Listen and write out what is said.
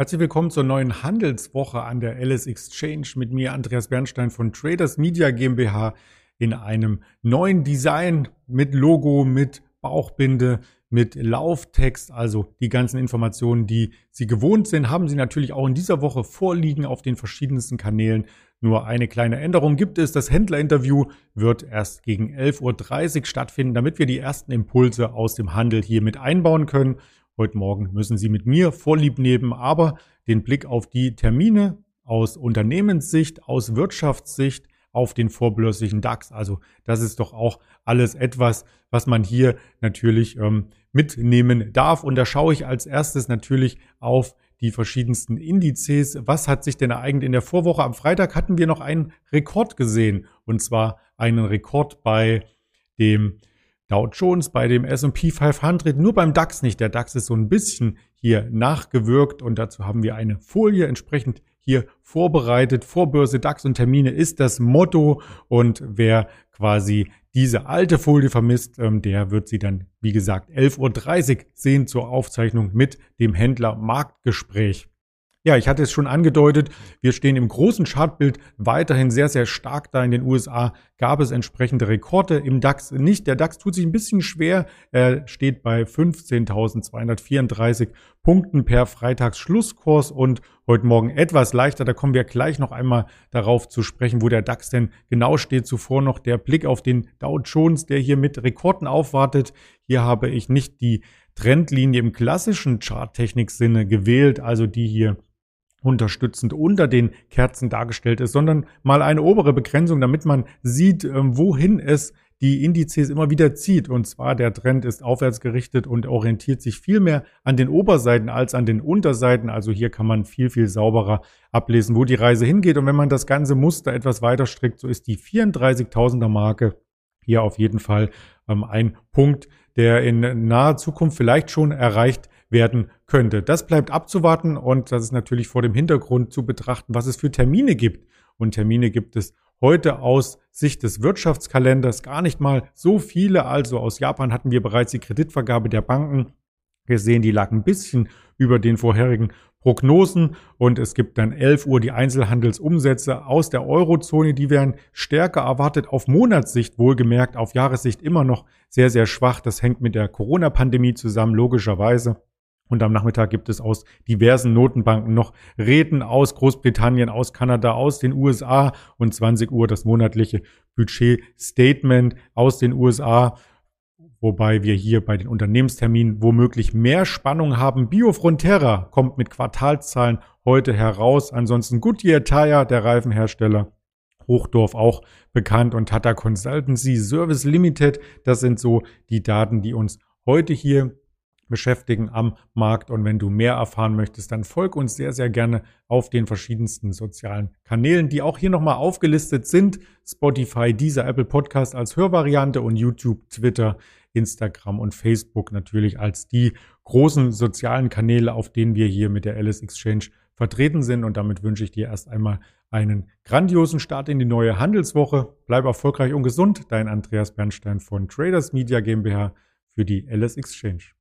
Herzlich willkommen zur neuen Handelswoche an der LS Exchange mit mir, Andreas Bernstein von Traders Media GmbH in einem neuen Design mit Logo, mit Bauchbinde, mit Lauftext, also die ganzen Informationen, die Sie gewohnt sind, haben Sie natürlich auch in dieser Woche vorliegen auf den verschiedensten Kanälen. Nur eine kleine Änderung gibt es. Das Händlerinterview wird erst gegen 11.30 Uhr stattfinden, damit wir die ersten Impulse aus dem Handel hier mit einbauen können. Heute Morgen müssen Sie mit mir Vorlieb nehmen, aber den Blick auf die Termine aus Unternehmenssicht, aus Wirtschaftssicht, auf den vorbörslichen DAX. Also das ist doch auch alles etwas, was man hier natürlich ähm, mitnehmen darf. Und da schaue ich als erstes natürlich auf die verschiedensten Indizes. Was hat sich denn ereignet in der Vorwoche? Am Freitag hatten wir noch einen Rekord gesehen und zwar einen Rekord bei dem Dow Jones, bei dem S&P 500, nur beim DAX nicht. Der DAX ist so ein bisschen hier nachgewirkt und dazu haben wir eine Folie entsprechend hier vorbereitet. Vorbörse, DAX und Termine ist das Motto und wer quasi diese alte Folie vermisst, ähm, der wird sie dann, wie gesagt, 11.30 Uhr sehen zur Aufzeichnung mit dem Händler Marktgespräch. Ja, ich hatte es schon angedeutet, wir stehen im großen Chartbild weiterhin sehr, sehr stark da. In den USA gab es entsprechende Rekorde, im DAX nicht. Der DAX tut sich ein bisschen schwer. Er steht bei 15.234 Punkten per Freitagsschlusskurs und heute Morgen etwas leichter. Da kommen wir gleich noch einmal darauf zu sprechen, wo der DAX denn genau steht. Zuvor noch der Blick auf den Dow Jones, der hier mit Rekorden aufwartet. Hier habe ich nicht die Trendlinie im klassischen Charttechnik-Sinne gewählt, also die hier unterstützend unter den Kerzen dargestellt ist, sondern mal eine obere Begrenzung, damit man sieht, ähm, wohin es die Indizes immer wieder zieht. Und zwar der Trend ist aufwärts gerichtet und orientiert sich viel mehr an den Oberseiten als an den Unterseiten. Also hier kann man viel, viel sauberer ablesen, wo die Reise hingeht. Und wenn man das ganze Muster etwas weiter strickt, so ist die 34.000er Marke hier auf jeden Fall ähm, ein Punkt, der in naher Zukunft vielleicht schon erreicht werden könnte. Das bleibt abzuwarten und das ist natürlich vor dem Hintergrund zu betrachten, was es für Termine gibt. Und Termine gibt es heute aus Sicht des Wirtschaftskalenders gar nicht mal so viele. Also aus Japan hatten wir bereits die Kreditvergabe der Banken gesehen, die lag ein bisschen über den vorherigen Prognosen und es gibt dann 11 Uhr die Einzelhandelsumsätze aus der Eurozone, die werden stärker erwartet auf Monatssicht wohlgemerkt, auf Jahressicht immer noch sehr, sehr schwach. Das hängt mit der Corona-Pandemie zusammen, logischerweise. Und am Nachmittag gibt es aus diversen Notenbanken noch Reden aus Großbritannien, aus Kanada, aus den USA und 20 Uhr das monatliche Budget-Statement aus den USA. Wobei wir hier bei den Unternehmensterminen womöglich mehr Spannung haben. Biofrontera kommt mit Quartalszahlen heute heraus. Ansonsten Goodyear Tire, der Reifenhersteller. Hochdorf auch bekannt und Tata Consultancy Service Limited. Das sind so die Daten, die uns heute hier beschäftigen am Markt. Und wenn du mehr erfahren möchtest, dann folg uns sehr, sehr gerne auf den verschiedensten sozialen Kanälen, die auch hier nochmal aufgelistet sind. Spotify, dieser Apple Podcast als Hörvariante und YouTube, Twitter, Instagram und Facebook natürlich als die großen sozialen Kanäle, auf denen wir hier mit der Alice Exchange vertreten sind. Und damit wünsche ich dir erst einmal einen grandiosen Start in die neue Handelswoche. Bleib erfolgreich und gesund. Dein Andreas Bernstein von Traders Media GmbH für die Alice Exchange.